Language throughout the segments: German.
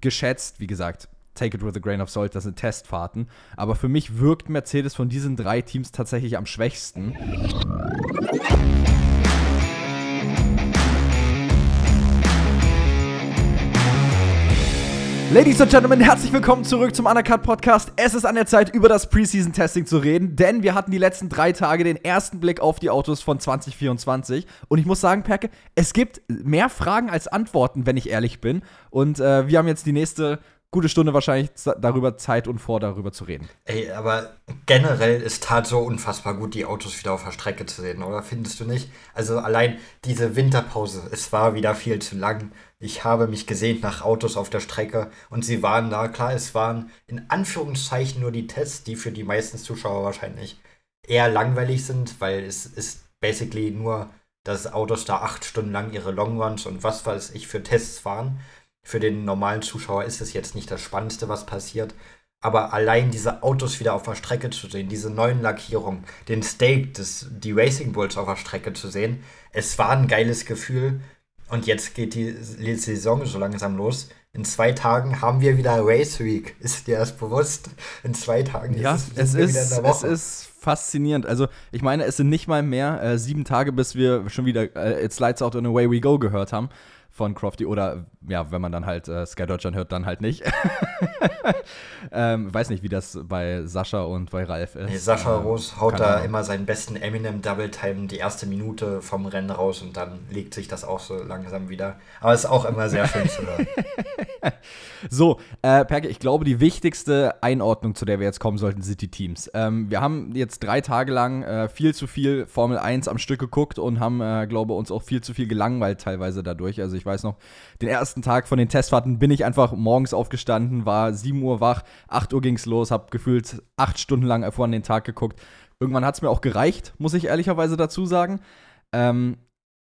geschätzt, wie gesagt, take it with a grain of salt, das sind Testfahrten. Aber für mich wirkt Mercedes von diesen drei Teams tatsächlich am schwächsten. Ladies and Gentlemen, herzlich willkommen zurück zum Undercut Podcast. Es ist an der Zeit, über das Preseason Testing zu reden, denn wir hatten die letzten drei Tage den ersten Blick auf die Autos von 2024. Und ich muss sagen, Perke, es gibt mehr Fragen als Antworten, wenn ich ehrlich bin. Und äh, wir haben jetzt die nächste gute Stunde wahrscheinlich darüber Zeit und vor, darüber zu reden. Ey, aber generell ist tat so unfassbar gut, die Autos wieder auf der Strecke zu sehen, oder findest du nicht? Also allein diese Winterpause, es war wieder viel zu lang. Ich habe mich gesehnt nach Autos auf der Strecke und sie waren da. Klar, es waren in Anführungszeichen nur die Tests, die für die meisten Zuschauer wahrscheinlich eher langweilig sind, weil es ist basically nur, dass Autos da acht Stunden lang ihre Longruns und was weiß ich für Tests fahren für den normalen Zuschauer ist es jetzt nicht das Spannendste, was passiert. Aber allein diese Autos wieder auf der Strecke zu sehen, diese neuen Lackierungen, den Stake, des, die Racing Bulls auf der Strecke zu sehen, es war ein geiles Gefühl. Und jetzt geht die Saison so langsam los. In zwei Tagen haben wir wieder Race Week. Ist dir das bewusst? In zwei Tagen ja, ist es, ist, es ist faszinierend. Also, ich meine, es sind nicht mal mehr äh, sieben Tage, bis wir schon wieder äh, It's Lights Out and Away We Go gehört haben von Crofty oder ja, wenn man dann halt äh, Sky Deutschland hört, dann halt nicht. ähm, weiß nicht, wie das bei Sascha und bei Ralf ist. Nee, Sascha ähm, Roos haut da immer seinen besten Eminem Double Time die erste Minute vom Rennen raus und dann legt sich das auch so langsam wieder. Aber es ist auch immer sehr schön zu hören. so, äh, Perke, ich glaube, die wichtigste Einordnung, zu der wir jetzt kommen sollten, sind die Teams. Ähm, wir haben jetzt drei Tage lang äh, viel zu viel Formel 1 am Stück geguckt und haben, äh, glaube uns auch viel zu viel gelangweilt teilweise dadurch. Also ich weiß noch, den ersten Tag von den Testfahrten bin ich einfach morgens aufgestanden, war 7 Uhr wach, 8 Uhr ging's los, hab gefühlt 8 Stunden lang vor an den Tag geguckt. Irgendwann hat es mir auch gereicht, muss ich ehrlicherweise dazu sagen. Ähm,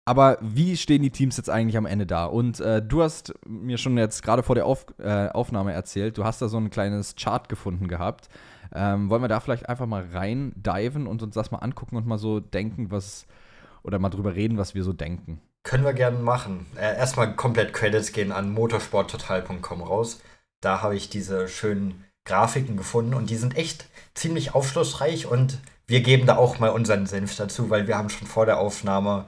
aber wie stehen die Teams jetzt eigentlich am Ende da? Und äh, du hast mir schon jetzt gerade vor der Auf, äh, Aufnahme erzählt, du hast da so ein kleines Chart gefunden gehabt. Ähm, wollen wir da vielleicht einfach mal rein diven und uns das mal angucken und mal so denken, was oder mal drüber reden, was wir so denken? Können wir gerne machen. Äh, erstmal komplett Credits gehen an motorsporttotal.com raus. Da habe ich diese schönen Grafiken gefunden und die sind echt ziemlich aufschlussreich und wir geben da auch mal unseren Senf dazu, weil wir haben schon vor der Aufnahme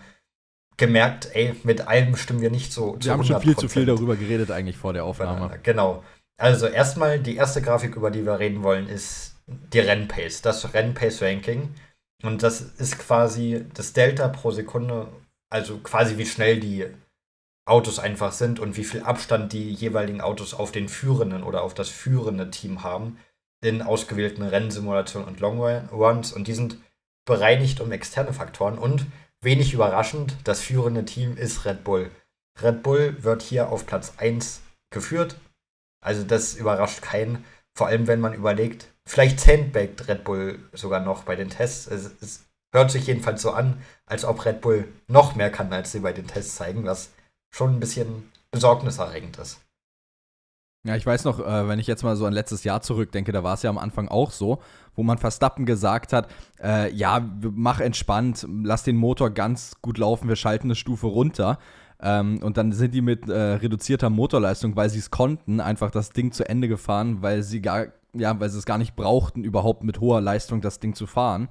gemerkt, ey, mit allem stimmen wir nicht so. Wir haben schon viel zu viel darüber geredet eigentlich vor der Aufnahme. Genau. Also erstmal die erste Grafik, über die wir reden wollen, ist die Rennpace, das Rennpace-Ranking. Und das ist quasi das Delta pro Sekunde also quasi wie schnell die Autos einfach sind und wie viel Abstand die jeweiligen Autos auf den führenden oder auf das führende Team haben in ausgewählten Rennsimulationen und Longruns und die sind bereinigt um externe Faktoren und wenig überraschend, das führende Team ist Red Bull. Red Bull wird hier auf Platz 1 geführt. Also das überrascht keinen, vor allem wenn man überlegt, vielleicht sandbagged Red Bull sogar noch bei den Tests. Es, es Hört sich jedenfalls so an, als ob Red Bull noch mehr kann, als sie bei den Tests zeigen, was schon ein bisschen besorgniserregend ist. Ja, ich weiß noch, äh, wenn ich jetzt mal so an letztes Jahr zurückdenke, da war es ja am Anfang auch so, wo man Verstappen gesagt hat, äh, ja, mach entspannt, lass den Motor ganz gut laufen, wir schalten eine Stufe runter. Ähm, und dann sind die mit äh, reduzierter Motorleistung, weil sie es konnten, einfach das Ding zu Ende gefahren, weil sie gar, ja, weil sie es gar nicht brauchten, überhaupt mit hoher Leistung das Ding zu fahren.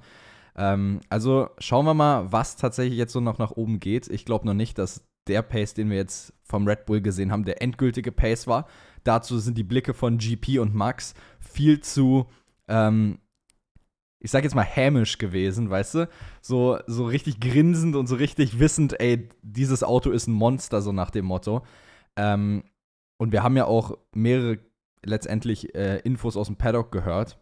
Ähm, also schauen wir mal, was tatsächlich jetzt so noch nach oben geht. Ich glaube noch nicht, dass der Pace, den wir jetzt vom Red Bull gesehen haben, der endgültige Pace war. Dazu sind die Blicke von GP und Max viel zu, ähm, ich sag jetzt mal hämisch gewesen, weißt du? So, so richtig grinsend und so richtig wissend, ey, dieses Auto ist ein Monster, so nach dem Motto. Ähm, und wir haben ja auch mehrere letztendlich äh, Infos aus dem Paddock gehört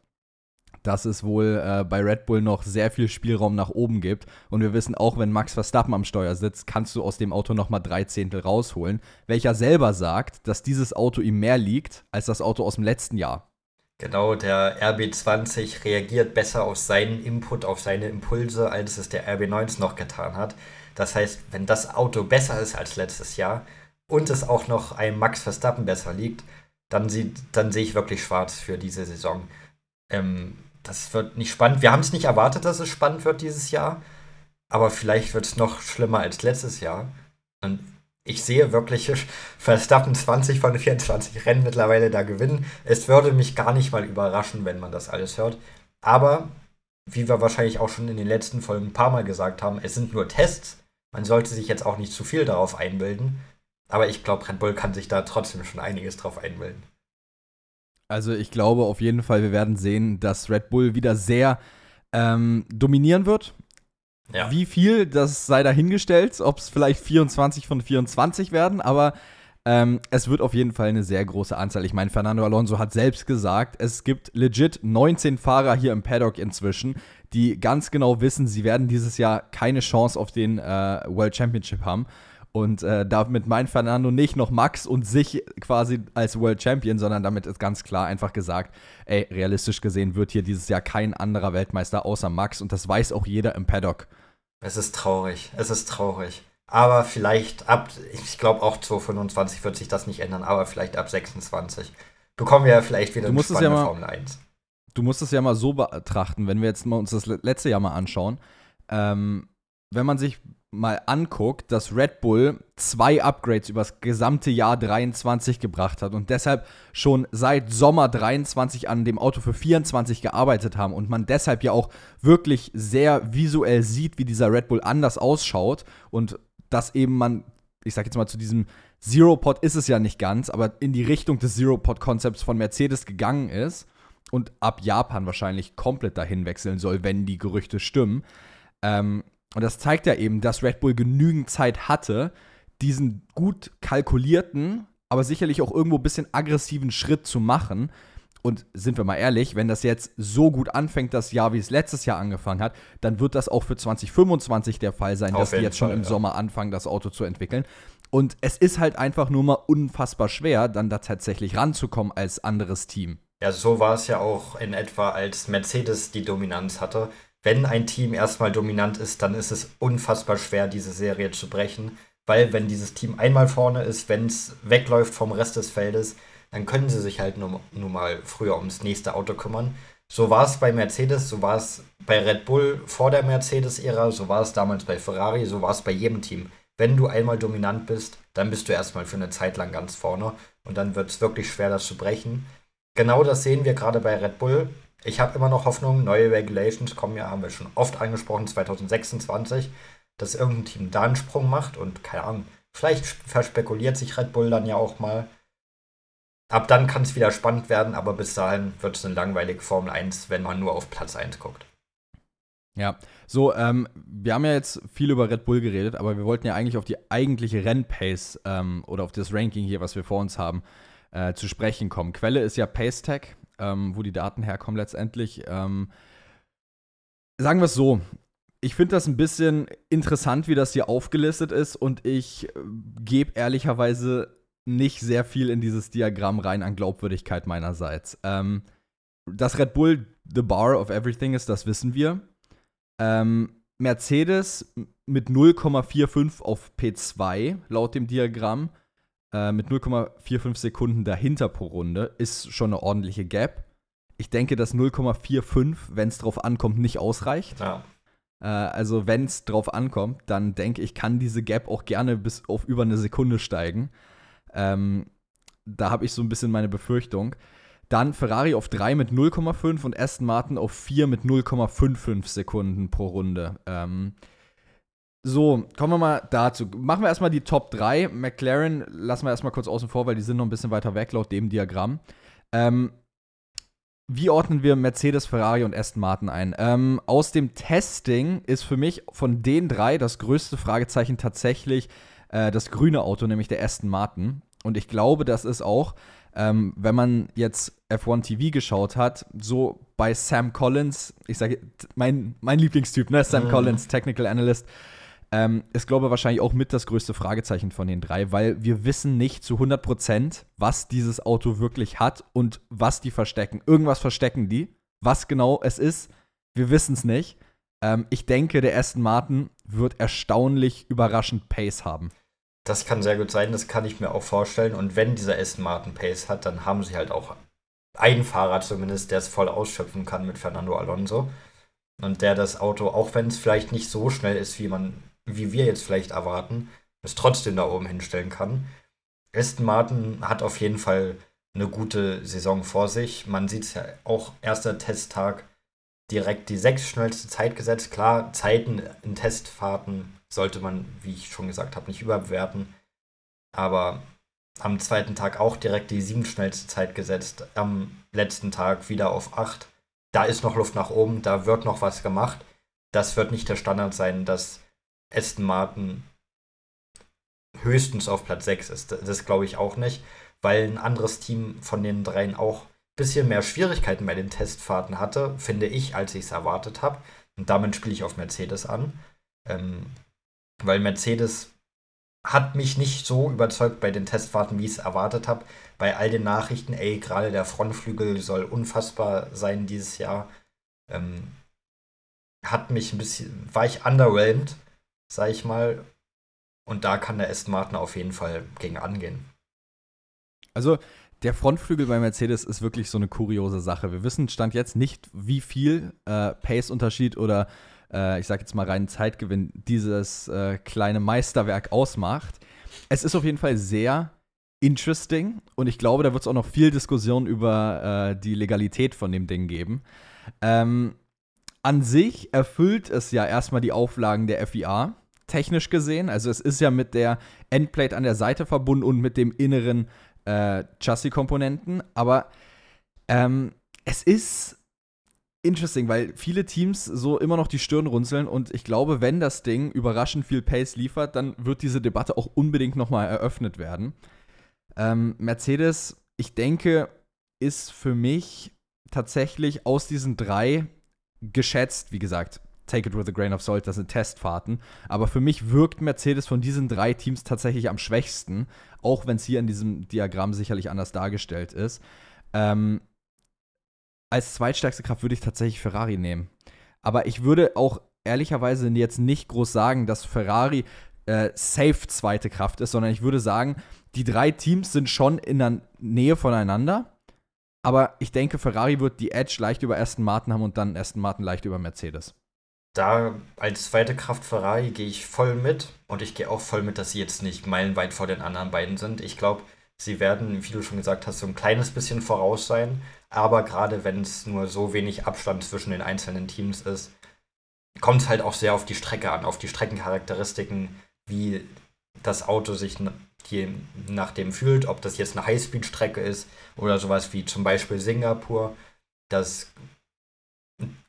dass es wohl äh, bei Red Bull noch sehr viel Spielraum nach oben gibt. Und wir wissen auch, wenn Max Verstappen am Steuer sitzt, kannst du aus dem Auto nochmal drei Zehntel rausholen. Welcher selber sagt, dass dieses Auto ihm mehr liegt als das Auto aus dem letzten Jahr. Genau, der RB20 reagiert besser auf seinen Input, auf seine Impulse, als es der RB19 noch getan hat. Das heißt, wenn das Auto besser ist als letztes Jahr und es auch noch einem Max Verstappen besser liegt, dann, sieht, dann sehe ich wirklich schwarz für diese Saison. Ähm, das wird nicht spannend. Wir haben es nicht erwartet, dass es spannend wird dieses Jahr. Aber vielleicht wird es noch schlimmer als letztes Jahr. Und ich sehe wirklich Verstappen 20 von 24 Rennen mittlerweile da gewinnen. Es würde mich gar nicht mal überraschen, wenn man das alles hört. Aber, wie wir wahrscheinlich auch schon in den letzten Folgen ein paar Mal gesagt haben, es sind nur Tests. Man sollte sich jetzt auch nicht zu viel darauf einbilden. Aber ich glaube, Red Bull kann sich da trotzdem schon einiges drauf einbilden. Also ich glaube auf jeden Fall, wir werden sehen, dass Red Bull wieder sehr ähm, dominieren wird. Ja. Wie viel, das sei dahingestellt, ob es vielleicht 24 von 24 werden, aber ähm, es wird auf jeden Fall eine sehr große Anzahl. Ich meine, Fernando Alonso hat selbst gesagt, es gibt legit 19 Fahrer hier im Paddock inzwischen, die ganz genau wissen, sie werden dieses Jahr keine Chance auf den äh, World Championship haben. Und äh, damit meint Fernando nicht noch Max und sich quasi als World Champion, sondern damit ist ganz klar einfach gesagt, ey, realistisch gesehen wird hier dieses Jahr kein anderer Weltmeister außer Max und das weiß auch jeder im Paddock. Es ist traurig, es ist traurig. Aber vielleicht ab, ich glaube auch 2025 wird sich das nicht ändern, aber vielleicht ab 26 bekommen wir ja vielleicht wieder eine spannende ja mal, Formel 1. Du musst es ja mal so betrachten, wenn wir jetzt mal uns das letzte Jahr mal anschauen. Ähm, wenn man sich mal anguckt, dass Red Bull zwei Upgrades übers gesamte Jahr 23 gebracht hat und deshalb schon seit Sommer 23 an dem Auto für 24 gearbeitet haben und man deshalb ja auch wirklich sehr visuell sieht, wie dieser Red Bull anders ausschaut und dass eben man, ich sag jetzt mal zu diesem Zero Pod ist es ja nicht ganz, aber in die Richtung des Zero Pod Konzepts von Mercedes gegangen ist und ab Japan wahrscheinlich komplett dahin wechseln soll, wenn die Gerüchte stimmen. Ähm, und das zeigt ja eben, dass Red Bull genügend Zeit hatte, diesen gut kalkulierten, aber sicherlich auch irgendwo ein bisschen aggressiven Schritt zu machen. Und sind wir mal ehrlich, wenn das jetzt so gut anfängt, das Jahr, wie es letztes Jahr angefangen hat, dann wird das auch für 2025 der Fall sein, Auf dass die jetzt schon Fall, im ja. Sommer anfangen, das Auto zu entwickeln. Und es ist halt einfach nur mal unfassbar schwer, dann da tatsächlich ranzukommen als anderes Team. Ja, so war es ja auch in etwa, als Mercedes die Dominanz hatte wenn ein Team erstmal dominant ist, dann ist es unfassbar schwer, diese Serie zu brechen. Weil wenn dieses Team einmal vorne ist, wenn es wegläuft vom Rest des Feldes, dann können sie sich halt nur, nur mal früher ums nächste Auto kümmern. So war es bei Mercedes, so war es bei Red Bull vor der Mercedes-Ära, so war es damals bei Ferrari, so war es bei jedem Team. Wenn du einmal dominant bist, dann bist du erstmal für eine Zeit lang ganz vorne und dann wird es wirklich schwer, das zu brechen. Genau das sehen wir gerade bei Red Bull. Ich habe immer noch Hoffnung, neue Regulations kommen ja, haben wir schon oft angesprochen, 2026, dass irgendein Team da einen Sprung macht und keine Ahnung, vielleicht verspekuliert sich Red Bull dann ja auch mal. Ab dann kann es wieder spannend werden, aber bis dahin wird es eine langweilige Formel 1, wenn man nur auf Platz 1 guckt. Ja, so, ähm, wir haben ja jetzt viel über Red Bull geredet, aber wir wollten ja eigentlich auf die eigentliche Rennpace ähm, oder auf das Ranking hier, was wir vor uns haben, äh, zu sprechen kommen. Quelle ist ja PaceTech ähm, wo die Daten herkommen letztendlich. Ähm, sagen wir es so, ich finde das ein bisschen interessant, wie das hier aufgelistet ist und ich äh, gebe ehrlicherweise nicht sehr viel in dieses Diagramm rein an Glaubwürdigkeit meinerseits. Ähm, dass Red Bull the bar of everything ist, das wissen wir. Ähm, Mercedes mit 0,45 auf P2 laut dem Diagramm äh, mit 0,45 Sekunden dahinter pro Runde ist schon eine ordentliche Gap. Ich denke, dass 0,45, wenn es drauf ankommt, nicht ausreicht. Ja. Äh, also, wenn es drauf ankommt, dann denke ich, kann diese Gap auch gerne bis auf über eine Sekunde steigen. Ähm, da habe ich so ein bisschen meine Befürchtung. Dann Ferrari auf 3 mit 0,5 und Aston Martin auf 4 mit 0,55 Sekunden pro Runde. Ähm, so, kommen wir mal dazu. Machen wir erstmal die Top 3. McLaren lassen wir erstmal kurz außen vor, weil die sind noch ein bisschen weiter weg laut dem Diagramm. Ähm, wie ordnen wir Mercedes, Ferrari und Aston Martin ein? Ähm, aus dem Testing ist für mich von den drei das größte Fragezeichen tatsächlich äh, das grüne Auto, nämlich der Aston Martin. Und ich glaube, das ist auch, ähm, wenn man jetzt F1 TV geschaut hat, so bei Sam Collins, ich sage, mein, mein Lieblingstyp, ne? Sam mhm. Collins, Technical Analyst, ähm, ist, glaube ich, wahrscheinlich auch mit das größte Fragezeichen von den drei, weil wir wissen nicht zu 100 Prozent, was dieses Auto wirklich hat und was die verstecken. Irgendwas verstecken die. Was genau es ist, wir wissen es nicht. Ähm, ich denke, der Aston Martin wird erstaunlich überraschend Pace haben. Das kann sehr gut sein, das kann ich mir auch vorstellen. Und wenn dieser Aston Martin Pace hat, dann haben sie halt auch einen Fahrer zumindest, der es voll ausschöpfen kann mit Fernando Alonso. Und der das Auto, auch wenn es vielleicht nicht so schnell ist, wie man wie wir jetzt vielleicht erwarten, es trotzdem da oben hinstellen kann. Aston Martin hat auf jeden Fall eine gute Saison vor sich. Man sieht es ja auch, erster Testtag direkt die sechs schnellste Zeit gesetzt. Klar, Zeiten in Testfahrten sollte man, wie ich schon gesagt habe, nicht überbewerten. Aber am zweiten Tag auch direkt die sieben schnellste Zeit gesetzt. Am letzten Tag wieder auf acht. Da ist noch Luft nach oben, da wird noch was gemacht. Das wird nicht der Standard sein, dass Aston Martin höchstens auf Platz 6 ist. Das glaube ich auch nicht, weil ein anderes Team von den dreien auch ein bisschen mehr Schwierigkeiten bei den Testfahrten hatte, finde ich, als ich es erwartet habe. Und damit spiele ich auf Mercedes an. Ähm, weil Mercedes hat mich nicht so überzeugt bei den Testfahrten, wie ich es erwartet habe. Bei all den Nachrichten, ey, gerade der Frontflügel soll unfassbar sein dieses Jahr. Ähm, hat mich ein bisschen, war ich underwhelmed, sag ich mal. Und da kann der Aston Martin auf jeden Fall gegen angehen. Also, der Frontflügel bei Mercedes ist wirklich so eine kuriose Sache. Wir wissen Stand jetzt nicht, wie viel äh, Pace-Unterschied oder äh, ich sag jetzt mal reinen Zeitgewinn dieses äh, kleine Meisterwerk ausmacht. Es ist auf jeden Fall sehr interesting und ich glaube, da wird es auch noch viel Diskussion über äh, die Legalität von dem Ding geben. Ähm, an sich erfüllt es ja erstmal die Auflagen der FIA, technisch gesehen. Also es ist ja mit der Endplate an der Seite verbunden und mit dem inneren äh, Chassis-Komponenten. Aber ähm, es ist interesting, weil viele Teams so immer noch die Stirn runzeln und ich glaube, wenn das Ding überraschend viel Pace liefert, dann wird diese Debatte auch unbedingt nochmal eröffnet werden. Ähm, Mercedes, ich denke, ist für mich tatsächlich aus diesen drei geschätzt, wie gesagt, take it with a grain of salt, das sind Testfahrten. Aber für mich wirkt Mercedes von diesen drei Teams tatsächlich am schwächsten, auch wenn es hier in diesem Diagramm sicherlich anders dargestellt ist. Ähm, als zweitstärkste Kraft würde ich tatsächlich Ferrari nehmen. Aber ich würde auch ehrlicherweise jetzt nicht groß sagen, dass Ferrari äh, safe zweite Kraft ist, sondern ich würde sagen, die drei Teams sind schon in der Nähe voneinander. Aber ich denke, Ferrari wird die Edge leicht über Aston Martin haben und dann Aston Martin leicht über Mercedes. Da als zweite Kraft Ferrari gehe ich voll mit und ich gehe auch voll mit, dass sie jetzt nicht meilenweit vor den anderen beiden sind. Ich glaube, sie werden, wie du schon gesagt hast, so ein kleines bisschen voraus sein. Aber gerade wenn es nur so wenig Abstand zwischen den einzelnen Teams ist, kommt es halt auch sehr auf die Strecke an, auf die Streckencharakteristiken, wie das Auto sich je nachdem fühlt, ob das jetzt eine Highspeed-Strecke ist oder sowas wie zum Beispiel Singapur. Das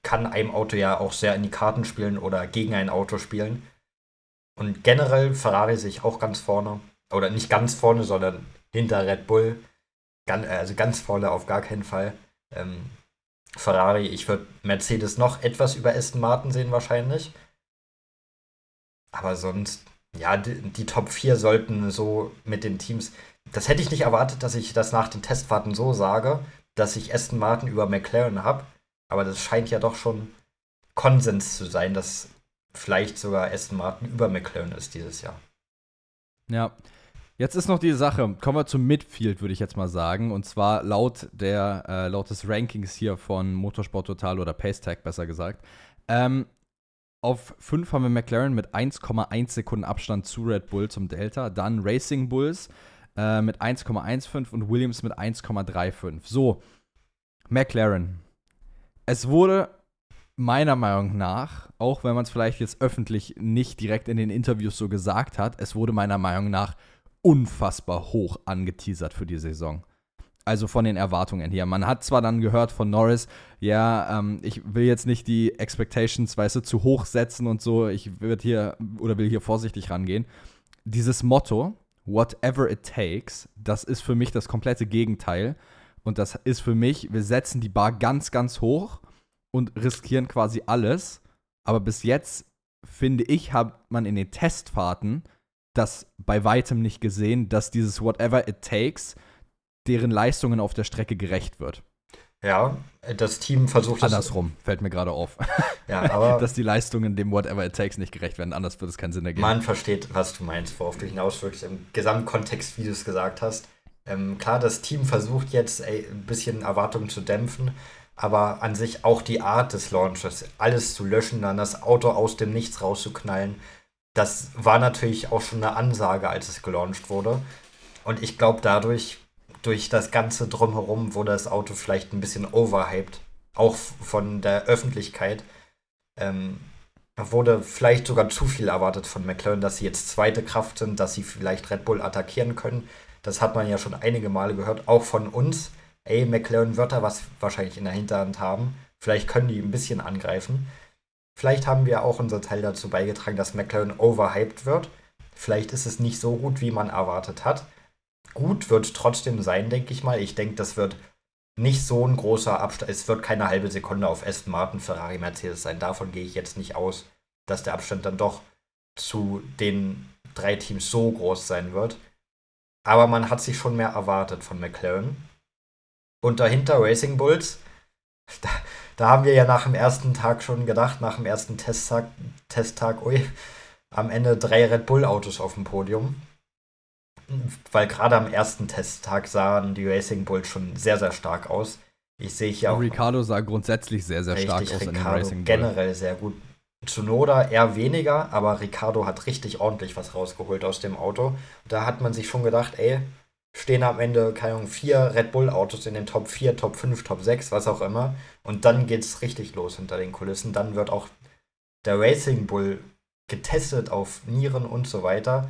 kann einem Auto ja auch sehr in die Karten spielen oder gegen ein Auto spielen. Und generell Ferrari sich auch ganz vorne. Oder nicht ganz vorne, sondern hinter Red Bull. also ganz vorne auf gar keinen Fall. Ähm, Ferrari, ich würde Mercedes noch etwas über Aston Martin sehen wahrscheinlich. Aber sonst ja, die, die, Top 4 sollten so mit den Teams. Das hätte ich nicht erwartet, dass ich das nach den Testfahrten so sage, dass ich Aston Martin über McLaren habe. Aber das scheint ja doch schon Konsens zu sein, dass vielleicht sogar Aston Martin über McLaren ist dieses Jahr. Ja. Jetzt ist noch die Sache, kommen wir zum Midfield, würde ich jetzt mal sagen. Und zwar laut, der, äh, laut des Rankings hier von Motorsport Total oder Pacetag besser gesagt. Ähm, auf 5 haben wir McLaren mit 1,1 Sekunden Abstand zu Red Bull zum Delta. Dann Racing Bulls äh, mit 1,15 und Williams mit 1,35. So, McLaren. Es wurde meiner Meinung nach, auch wenn man es vielleicht jetzt öffentlich nicht direkt in den Interviews so gesagt hat, es wurde meiner Meinung nach unfassbar hoch angeteasert für die Saison. Also von den Erwartungen her. Man hat zwar dann gehört von Norris, ja, ähm, ich will jetzt nicht die Expectations, weißt du, zu hoch setzen und so. Ich würde hier oder will hier vorsichtig rangehen. Dieses Motto, whatever it takes, das ist für mich das komplette Gegenteil. Und das ist für mich, wir setzen die Bar ganz, ganz hoch und riskieren quasi alles. Aber bis jetzt, finde ich, hat man in den Testfahrten das bei weitem nicht gesehen, dass dieses whatever it takes deren Leistungen auf der Strecke gerecht wird. Ja, das Team versucht es. Andersrum, fällt mir gerade auf. Ja, aber. Dass die Leistungen dem Whatever It Takes nicht gerecht werden, anders wird es keinen Sinn ergeben. Man versteht, was du meinst, worauf du hinaus wirklich im Gesamtkontext, wie du es gesagt hast. Ähm, klar, das Team versucht jetzt ey, ein bisschen Erwartungen zu dämpfen, aber an sich auch die Art des Launches, alles zu löschen, dann das Auto aus dem Nichts rauszuknallen, das war natürlich auch schon eine Ansage, als es gelauncht wurde. Und ich glaube, dadurch, durch das Ganze drumherum, wurde das Auto vielleicht ein bisschen overhyped. Auch von der Öffentlichkeit. Ähm, wurde vielleicht sogar zu viel erwartet von McLaren, dass sie jetzt zweite Kraft sind, dass sie vielleicht Red Bull attackieren können. Das hat man ja schon einige Male gehört, auch von uns. Ey, McLaren wird da was wahrscheinlich in der Hinterhand haben. Vielleicht können die ein bisschen angreifen. Vielleicht haben wir auch unser Teil dazu beigetragen, dass McLaren overhyped wird. Vielleicht ist es nicht so gut, wie man erwartet hat. Gut wird trotzdem sein, denke ich mal. Ich denke, das wird nicht so ein großer Abstand. Es wird keine halbe Sekunde auf Aston Martin, Ferrari, Mercedes sein. Davon gehe ich jetzt nicht aus, dass der Abstand dann doch zu den drei Teams so groß sein wird. Aber man hat sich schon mehr erwartet von McLaren. Und dahinter Racing Bulls. Da, da haben wir ja nach dem ersten Tag schon gedacht, nach dem ersten Testtag, Testtag, ui, am Ende drei Red Bull-Autos auf dem Podium. Weil gerade am ersten Testtag sahen die Racing Bulls schon sehr, sehr stark aus. Ich sehe hier auch. Ricardo sah grundsätzlich sehr, sehr stark aus Ricardo in den Racing Bull. Generell sehr gut. Zunoda eher weniger, aber Ricardo hat richtig ordentlich was rausgeholt aus dem Auto. Da hat man sich schon gedacht, ey, stehen am Ende, keine Ahnung, vier Red Bull-Autos in den Top 4, Top 5, Top 6, was auch immer. Und dann geht's richtig los hinter den Kulissen. Dann wird auch der Racing Bull getestet auf Nieren und so weiter,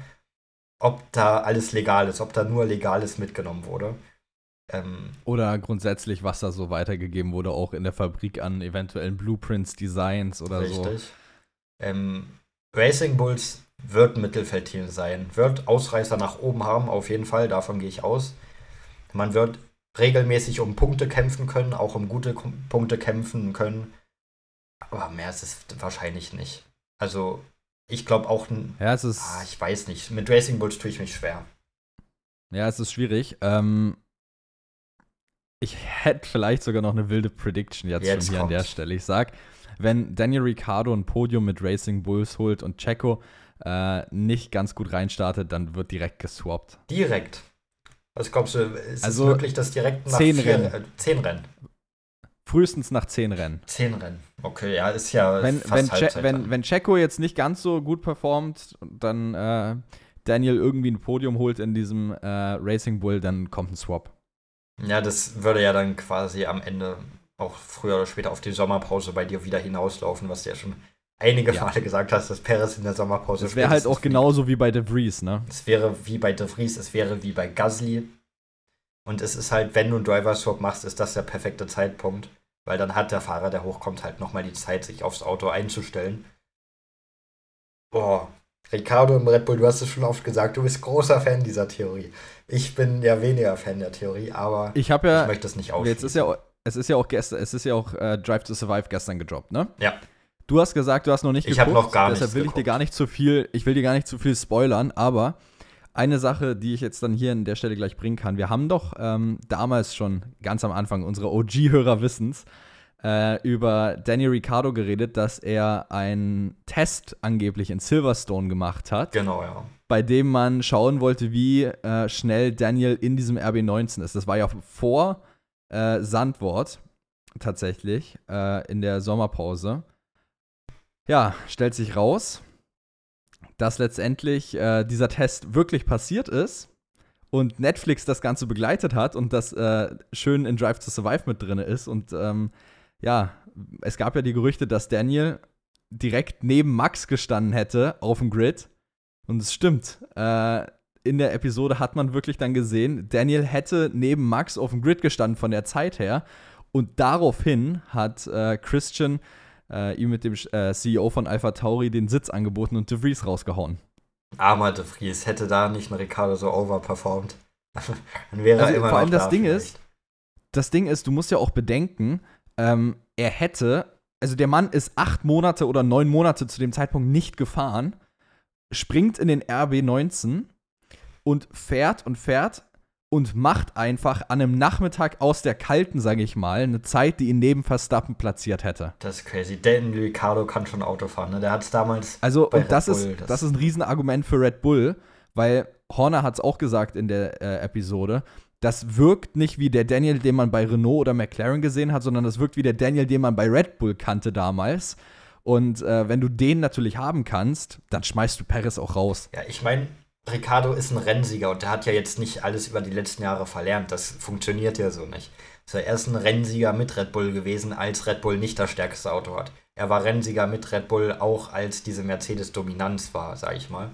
ob da alles legal ist, ob da nur Legales mitgenommen wurde. Ähm, oder grundsätzlich, was da so weitergegeben wurde, auch in der Fabrik an eventuellen Blueprints, Designs oder richtig. so. Richtig. Ähm, Racing Bulls wird ein Mittelfeldteam sein, wird Ausreißer nach oben haben, auf jeden Fall, davon gehe ich aus. Man wird regelmäßig um Punkte kämpfen können, auch um gute Punkte kämpfen können. Aber mehr ist es wahrscheinlich nicht. Also, ich glaube auch, ja, es ist ah, ich weiß nicht, mit Racing Bulls tue ich mich schwer. Ja, es ist schwierig. Ähm, ich hätte vielleicht sogar noch eine wilde Prediction jetzt, jetzt schon hier kommt's. an der Stelle. Ich sag, wenn Daniel Ricciardo ein Podium mit Racing Bulls holt und Checo äh, nicht ganz gut reinstartet, dann wird direkt geswappt. Direkt. Was glaubst du, ist also es möglich, dass direkt nach zehn vier, Rennen. Äh, zehn Rennen? Frühestens nach zehn Rennen. Zehn Rennen. Okay, ja, ist ja wenn, fast wenn, che wenn, wenn Checo jetzt nicht ganz so gut performt, dann äh, Daniel irgendwie ein Podium holt in diesem äh, Racing Bull, dann kommt ein Swap. Ja, das würde ja dann quasi am Ende auch früher oder später auf die Sommerpause bei dir wieder hinauslaufen, was du ja schon einige ja. Male gesagt hast, dass Perez in der Sommerpause Das wäre halt auch genauso wie bei De Vries, ne? Es wäre wie bei De Vries, es wäre wie bei Gasly. Und es ist halt, wenn du einen Driver-Swap machst, ist das der perfekte Zeitpunkt, weil dann hat der Fahrer, der hochkommt, halt nochmal die Zeit, sich aufs Auto einzustellen. Boah, Ricardo im Red Bull, du hast es schon oft gesagt, du bist großer Fan dieser Theorie. Ich bin ja weniger Fan der Theorie, aber ich, ja, ich möchte es nicht ausschließen. Jetzt ist ja, es ist ja auch gestern, es ist ja auch äh, Drive to Survive gestern gedroppt, ne? Ja. Du hast gesagt, du hast noch nicht ich geguckt. Noch gar nicht. Deshalb will geguckt. ich dir gar nicht zu viel, ich will dir gar nicht zu viel spoilern, aber eine Sache, die ich jetzt dann hier an der Stelle gleich bringen kann. Wir haben doch ähm, damals schon ganz am Anfang unsere OG-Hörer wissens äh, über Danny Ricciardo geredet, dass er einen Test angeblich in Silverstone gemacht hat. Genau, ja. Bei dem man schauen wollte, wie äh, schnell Daniel in diesem RB19 ist. Das war ja vor äh, Sandwort tatsächlich äh, in der Sommerpause. Ja, stellt sich raus, dass letztendlich äh, dieser Test wirklich passiert ist und Netflix das Ganze begleitet hat und das äh, schön in Drive to Survive mit drin ist. Und ähm, ja, es gab ja die Gerüchte, dass Daniel direkt neben Max gestanden hätte auf dem Grid. Und es stimmt. Äh, in der Episode hat man wirklich dann gesehen, Daniel hätte neben Max auf dem Grid gestanden von der Zeit her. Und daraufhin hat äh, Christian äh, ihm mit dem äh, CEO von Alpha Tauri den Sitz angeboten und De Vries rausgehauen. Armer De Vries, hätte da nicht ein Ricardo so overperformed. Dann wäre also, er immer vor allem das Ding ist, das Ding ist, du musst ja auch bedenken, ähm, er hätte, also der Mann ist acht Monate oder neun Monate zu dem Zeitpunkt nicht gefahren, springt in den RB19 und fährt und fährt und macht einfach an einem Nachmittag aus der kalten, sage ich mal, eine Zeit, die ihn neben Verstappen platziert hätte. Das ist crazy. Denn Ricardo kann schon Auto fahren. Ne? Der hat es damals. Also, und das Bull, ist, das, das ist ein Riesenargument für Red Bull, weil Horner hat es auch gesagt in der äh, Episode. Das wirkt nicht wie der Daniel, den man bei Renault oder McLaren gesehen hat, sondern das wirkt wie der Daniel, den man bei Red Bull kannte damals. Und äh, wenn du den natürlich haben kannst, dann schmeißt du Perez auch raus. Ja, ich meine, Ricardo ist ein Rennsieger und der hat ja jetzt nicht alles über die letzten Jahre verlernt. Das funktioniert ja so nicht. Er ist ein Rennsieger mit Red Bull gewesen, als Red Bull nicht das stärkste Auto hat. Er war Rennsieger mit Red Bull, auch als diese Mercedes-Dominanz war, sag ich mal.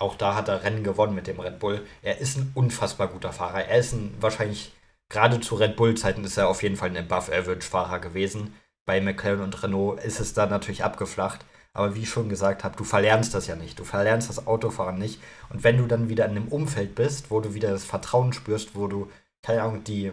Auch da hat er Rennen gewonnen mit dem Red Bull. Er ist ein unfassbar guter Fahrer. Er ist ein wahrscheinlich, gerade zu Red Bull-Zeiten ist er auf jeden Fall ein Above-Average-Fahrer gewesen. Bei McLaren und Renault ist es da natürlich abgeflacht. Aber wie ich schon gesagt habe, du verlernst das ja nicht. Du verlernst das Autofahren nicht. Und wenn du dann wieder in einem Umfeld bist, wo du wieder das Vertrauen spürst, wo du, keine Ahnung, die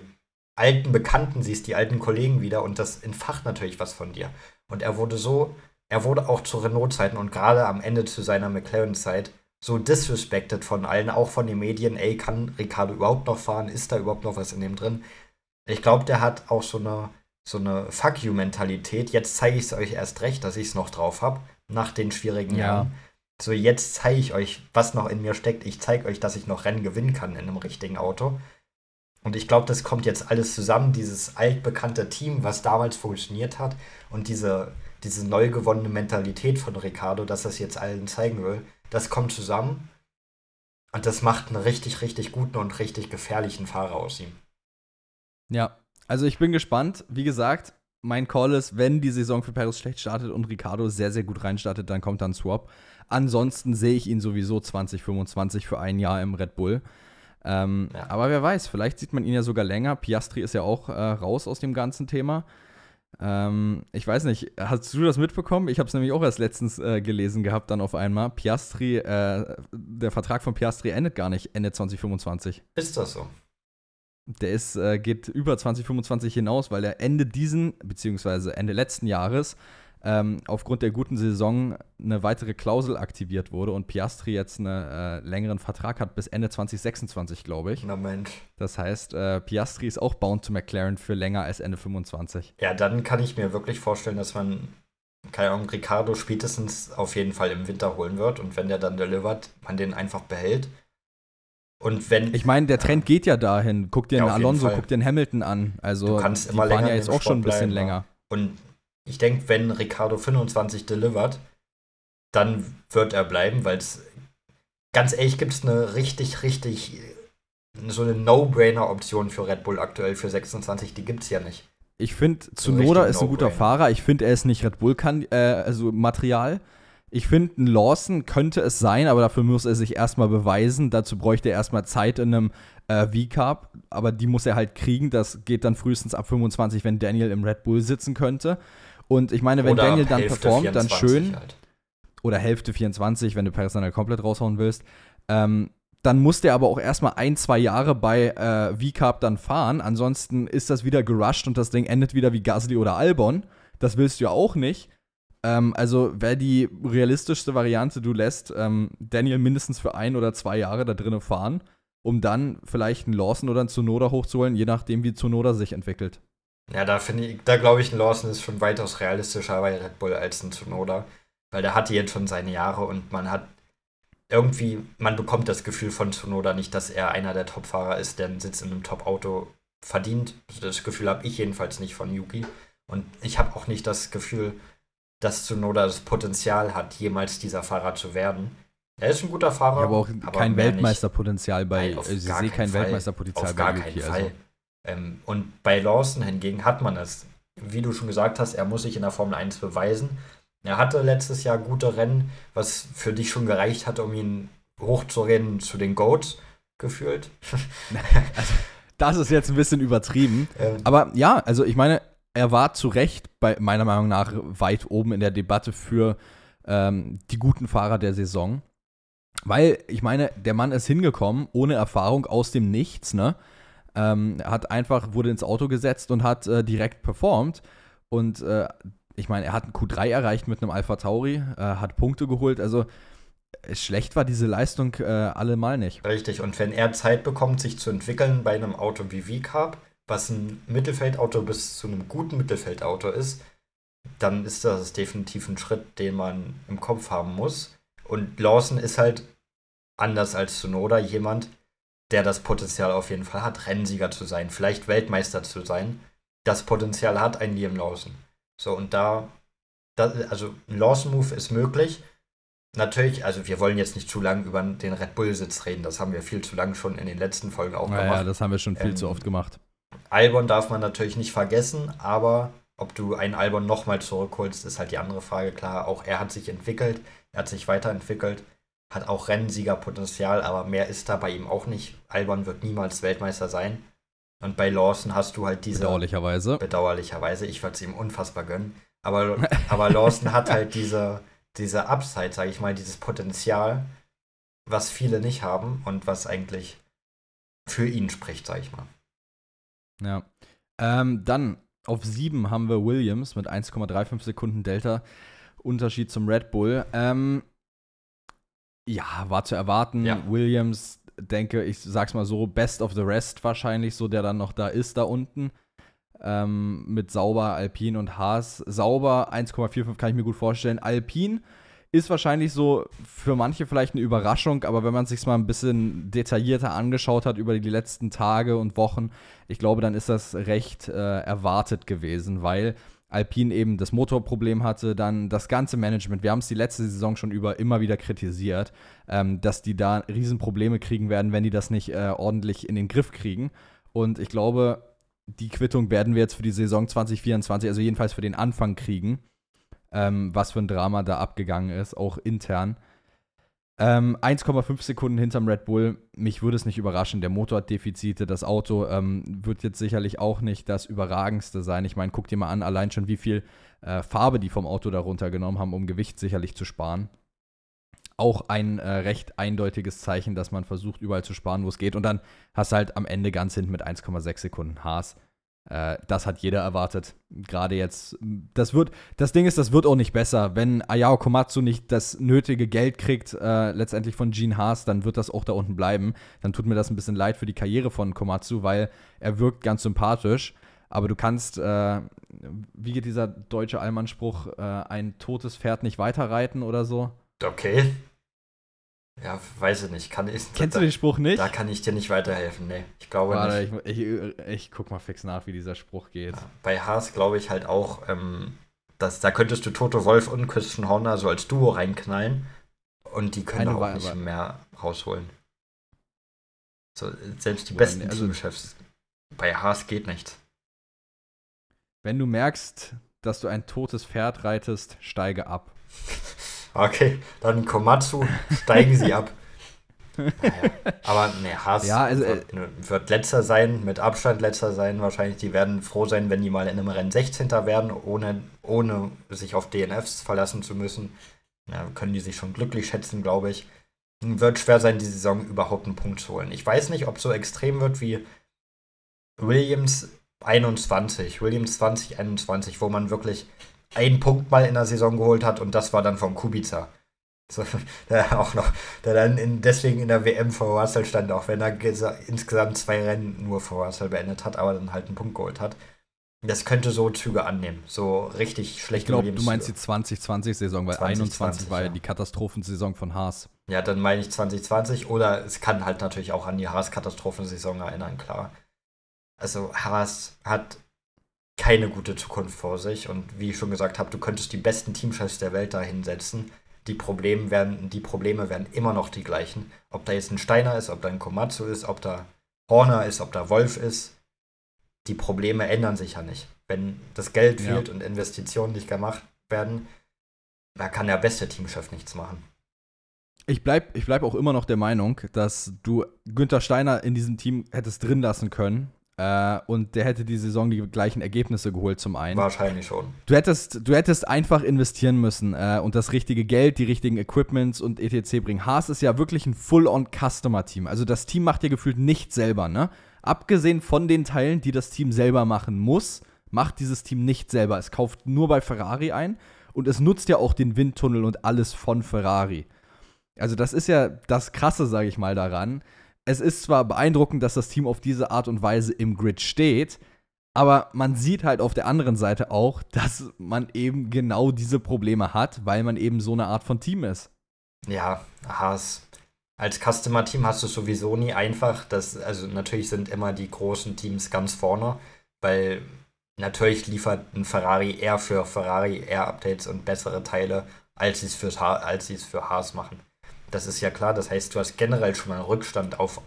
alten Bekannten siehst, die alten Kollegen wieder und das entfacht natürlich was von dir. Und er wurde so, er wurde auch zu Renault-Zeiten und gerade am Ende zu seiner McLaren-Zeit so disrespected von allen, auch von den Medien. Ey, kann Ricardo überhaupt noch fahren? Ist da überhaupt noch was in dem drin? Ich glaube, der hat auch so eine, so eine Fuck you-Mentalität. Jetzt zeige ich es euch erst recht, dass ich es noch drauf habe, nach den schwierigen ja. Jahren. So, jetzt zeige ich euch, was noch in mir steckt. Ich zeige euch, dass ich noch Rennen gewinnen kann in einem richtigen Auto. Und ich glaube, das kommt jetzt alles zusammen, dieses altbekannte Team, was damals funktioniert hat und diese, diese neu gewonnene Mentalität von Ricardo, dass das jetzt allen zeigen will, das kommt zusammen und das macht einen richtig, richtig guten und richtig gefährlichen Fahrer aus ihm. Ja, also ich bin gespannt. Wie gesagt, mein Call ist, wenn die Saison für Paris schlecht startet und Ricardo sehr, sehr gut reinstartet, dann kommt dann Swap. Ansonsten sehe ich ihn sowieso 2025 für ein Jahr im Red Bull. Ähm, ja. Aber wer weiß, vielleicht sieht man ihn ja sogar länger. Piastri ist ja auch äh, raus aus dem ganzen Thema. Ähm, ich weiß nicht, hast du das mitbekommen? Ich habe es nämlich auch erst letztens äh, gelesen gehabt, dann auf einmal. Piastri, äh, der Vertrag von Piastri endet gar nicht Ende 2025. Ist das so? Der ist, äh, geht über 2025 hinaus, weil er Ende diesen, beziehungsweise Ende letzten Jahres ähm, aufgrund der guten Saison eine weitere Klausel aktiviert wurde und Piastri jetzt einen äh, längeren Vertrag hat bis Ende 2026, glaube ich. Na Mensch. Das heißt, äh, Piastri ist auch bound to McLaren für länger als Ende 25. Ja, dann kann ich mir wirklich vorstellen, dass man, keine Ahnung, Ricardo spätestens auf jeden Fall im Winter holen wird und wenn der dann delivert, man den einfach behält. Und wenn. Ich meine, der Trend geht ja dahin. Guck dir ja, den Alonso, guck dir den Hamilton an. Also, du kannst immer die waren ja jetzt auch schon ein bisschen bleiben, länger. Und ich denke, wenn Ricardo 25 delivert, dann wird er bleiben, weil es ganz ehrlich gibt es eine richtig, richtig so eine No-Brainer-Option für Red Bull aktuell für 26, die gibt es ja nicht. Ich finde, Zunoda ist ein guter Fahrer. Ich finde, er ist nicht Red Bull kann, äh, also Material. Ich finde, ein Lawson könnte es sein, aber dafür muss er sich erstmal beweisen. Dazu bräuchte er erstmal Zeit in einem äh, V-Cup, aber die muss er halt kriegen. Das geht dann frühestens ab 25, wenn Daniel im Red Bull sitzen könnte. Und ich meine, wenn oder Daniel dann Hälfte performt, dann schön. Halt. Oder Hälfte 24, wenn du Paris dann komplett raushauen willst. Ähm, dann muss der aber auch erstmal ein, zwei Jahre bei äh, V-Cup dann fahren. Ansonsten ist das wieder gerusht und das Ding endet wieder wie Gasly oder Albon. Das willst du ja auch nicht. Ähm, also wäre die realistischste Variante, du lässt ähm, Daniel mindestens für ein oder zwei Jahre da drinnen fahren, um dann vielleicht einen Lawson oder einen Tsunoda hochzuholen, je nachdem, wie Tsunoda sich entwickelt. Ja, da finde ich, da glaube ich, ein Lawson ist schon weitaus realistischer bei Red Bull als ein Tsunoda. Weil der hatte jetzt schon seine Jahre und man hat irgendwie, man bekommt das Gefühl von Tsunoda nicht, dass er einer der Top-Fahrer ist, der einen Sitz in einem Top-Auto verdient. Das Gefühl habe ich jedenfalls nicht von Yuki. Und ich habe auch nicht das Gefühl, dass Tsunoda das Potenzial hat, jemals dieser Fahrer zu werden. Er ist ein guter Fahrer. Ja, aber auch aber kein Weltmeisterpotenzial bei. Nein, ich sehe kein. Weltmeisterpotenzial auf bei gar Yuki. Keinen Fall. Also. Ähm, und bei Lawson hingegen hat man es. Wie du schon gesagt hast, er muss sich in der Formel 1 beweisen. Er hatte letztes Jahr gute Rennen, was für dich schon gereicht hat, um ihn hochzureden zu den Goats gefühlt. also, das ist jetzt ein bisschen übertrieben. Ähm, Aber ja, also ich meine, er war zu Recht bei meiner Meinung nach weit oben in der Debatte für ähm, die guten Fahrer der Saison. Weil, ich meine, der Mann ist hingekommen, ohne Erfahrung, aus dem Nichts, ne? Ähm, hat einfach, wurde ins Auto gesetzt und hat äh, direkt performt. Und äh, ich meine, er hat ein Q3 erreicht mit einem Alpha Tauri, äh, hat Punkte geholt. Also schlecht war diese Leistung äh, allemal nicht. Richtig, und wenn er Zeit bekommt, sich zu entwickeln bei einem Auto wie V-Carb, was ein Mittelfeldauto bis zu einem guten Mittelfeldauto ist, dann ist das definitiv ein Schritt, den man im Kopf haben muss. Und Lawson ist halt anders als Tsunoda jemand, der das Potenzial auf jeden Fall hat, Rennsieger zu sein, vielleicht Weltmeister zu sein, das Potenzial hat ein Liam Lawson. So, und da das, also ein Lawson-Move ist möglich. Natürlich, also wir wollen jetzt nicht zu lange über den Red Bull-Sitz reden. Das haben wir viel zu lange schon in den letzten Folgen auch naja, gemacht. Ja, das haben wir schon viel ähm, zu oft gemacht. Albon darf man natürlich nicht vergessen, aber ob du einen Albon nochmal zurückholst, ist halt die andere Frage. Klar, auch er hat sich entwickelt, er hat sich weiterentwickelt, hat auch Rennsiegerpotenzial, aber mehr ist da bei ihm auch nicht. Albon wird niemals Weltmeister sein. Und bei Lawson hast du halt diese. Bedauerlicherweise. Bedauerlicherweise, ich würde es ihm unfassbar gönnen. Aber, aber Lawson hat halt diese, diese Upside, sage ich mal, dieses Potenzial, was viele nicht haben und was eigentlich für ihn spricht, sage ich mal. Ja. Ähm, dann auf 7 haben wir Williams mit 1,35 Sekunden Delta. Unterschied zum Red Bull. Ähm, ja, war zu erwarten. Ja. Williams, denke ich, sag's mal so, best of the rest wahrscheinlich, so der dann noch da ist, da unten. Ähm, mit Sauber, Alpine und Haas. Sauber 1,45 kann ich mir gut vorstellen. Alpine ist wahrscheinlich so für manche vielleicht eine Überraschung, aber wenn man sich mal ein bisschen detaillierter angeschaut hat über die letzten Tage und Wochen, ich glaube, dann ist das recht äh, erwartet gewesen, weil Alpine eben das Motorproblem hatte, dann das ganze Management. Wir haben es die letzte Saison schon über immer wieder kritisiert, ähm, dass die da Riesenprobleme kriegen werden, wenn die das nicht äh, ordentlich in den Griff kriegen. Und ich glaube, die Quittung werden wir jetzt für die Saison 2024, also jedenfalls für den Anfang kriegen ähm, was für ein Drama da abgegangen ist, auch intern. Ähm, 1,5 Sekunden hinterm Red Bull, mich würde es nicht überraschen. Der Motor hat Defizite, das Auto ähm, wird jetzt sicherlich auch nicht das Überragendste sein. Ich meine, guck dir mal an, allein schon wie viel äh, Farbe die vom Auto darunter genommen haben, um Gewicht sicherlich zu sparen. Auch ein äh, recht eindeutiges Zeichen, dass man versucht, überall zu sparen, wo es geht. Und dann hast du halt am Ende ganz hinten mit 1,6 Sekunden Haas. Äh, das hat jeder erwartet. Gerade jetzt, das wird, das Ding ist, das wird auch nicht besser. Wenn Ayao Komatsu nicht das nötige Geld kriegt, äh, letztendlich von Gene Haas, dann wird das auch da unten bleiben. Dann tut mir das ein bisschen leid für die Karriere von Komatsu, weil er wirkt ganz sympathisch. Aber du kannst, äh, wie geht dieser deutsche Allmannspruch, äh, ein totes Pferd nicht weiterreiten oder so? Okay. Ja, weiß ich nicht. Kann ich, Kennst da, du den Spruch nicht? Da kann ich dir nicht weiterhelfen, nee. Ich glaube Warte, nicht. Ich, ich, ich, guck mal fix nach, wie dieser Spruch geht. Ja, bei Haas glaube ich halt auch, ähm, dass da könntest du Toto Wolf und Christian Horner so als Duo reinknallen und die können auch nicht mehr rausholen. So, selbst die besten also, Teamchefs. Bei Haas geht nichts. Wenn du merkst, dass du ein totes Pferd reitest, steige ab. Okay, dann Komatsu, steigen sie ab. Naja, aber ne, Haas ja, also, wird, äh, wird, letzter sein, mit Abstand letzter sein wahrscheinlich. Die werden froh sein, wenn die mal in einem Rennen 16. werden, ohne, ohne sich auf DNFs verlassen zu müssen. Ja, können die sich schon glücklich schätzen, glaube ich. Wird schwer sein, die Saison überhaupt einen Punkt zu holen. Ich weiß nicht, ob es so extrem wird wie Williams 21, Williams 2021, wo man wirklich einen Punkt mal in der Saison geholt hat und das war dann vom Kubica. So, der auch noch, der dann in, deswegen in der WM vor Russell stand, auch wenn er insgesamt zwei Rennen nur vor Russell beendet hat, aber dann halt einen Punkt geholt hat. Das könnte so Züge annehmen. So richtig schlecht. Ich glaube, du meinst die 2020-Saison, weil 2021 war ja die Katastrophensaison von Haas. Ja, dann meine ich 2020 oder es kann halt natürlich auch an die Haas-Katastrophensaison erinnern, klar. Also Haas hat keine gute Zukunft vor sich. Und wie ich schon gesagt habe, du könntest die besten Teamchefs der Welt da hinsetzen. Die Probleme, werden, die Probleme werden immer noch die gleichen. Ob da jetzt ein Steiner ist, ob da ein Komatsu ist, ob da Horner ist, ob da Wolf ist. Die Probleme ändern sich ja nicht. Wenn das Geld ja. fehlt und Investitionen nicht gemacht werden, da kann der beste Teamchef nichts machen. Ich bleib, ich bleib auch immer noch der Meinung, dass du Günther Steiner in diesem Team hättest drin lassen können, äh, und der hätte die Saison die gleichen Ergebnisse geholt zum einen. Wahrscheinlich schon. Du hättest, du hättest einfach investieren müssen äh, und das richtige Geld, die richtigen Equipments und etc. bringen. Haas ist ja wirklich ein Full-on-Customer-Team. Also das Team macht ja gefühlt nicht selber, ne? Abgesehen von den Teilen, die das Team selber machen muss, macht dieses Team nicht selber. Es kauft nur bei Ferrari ein und es nutzt ja auch den Windtunnel und alles von Ferrari. Also das ist ja das Krasse, sage ich mal, daran es ist zwar beeindruckend, dass das Team auf diese Art und Weise im Grid steht, aber man sieht halt auf der anderen Seite auch, dass man eben genau diese Probleme hat, weil man eben so eine Art von Team ist. Ja, Haas. Als Customer-Team hast du sowieso nie einfach. Das, also natürlich sind immer die großen Teams ganz vorne, weil natürlich liefert ein Ferrari eher für Ferrari eher Updates und bessere Teile, es als sie es für Haas machen. Das ist ja klar. Das heißt, du hast generell schon mal einen Rückstand auf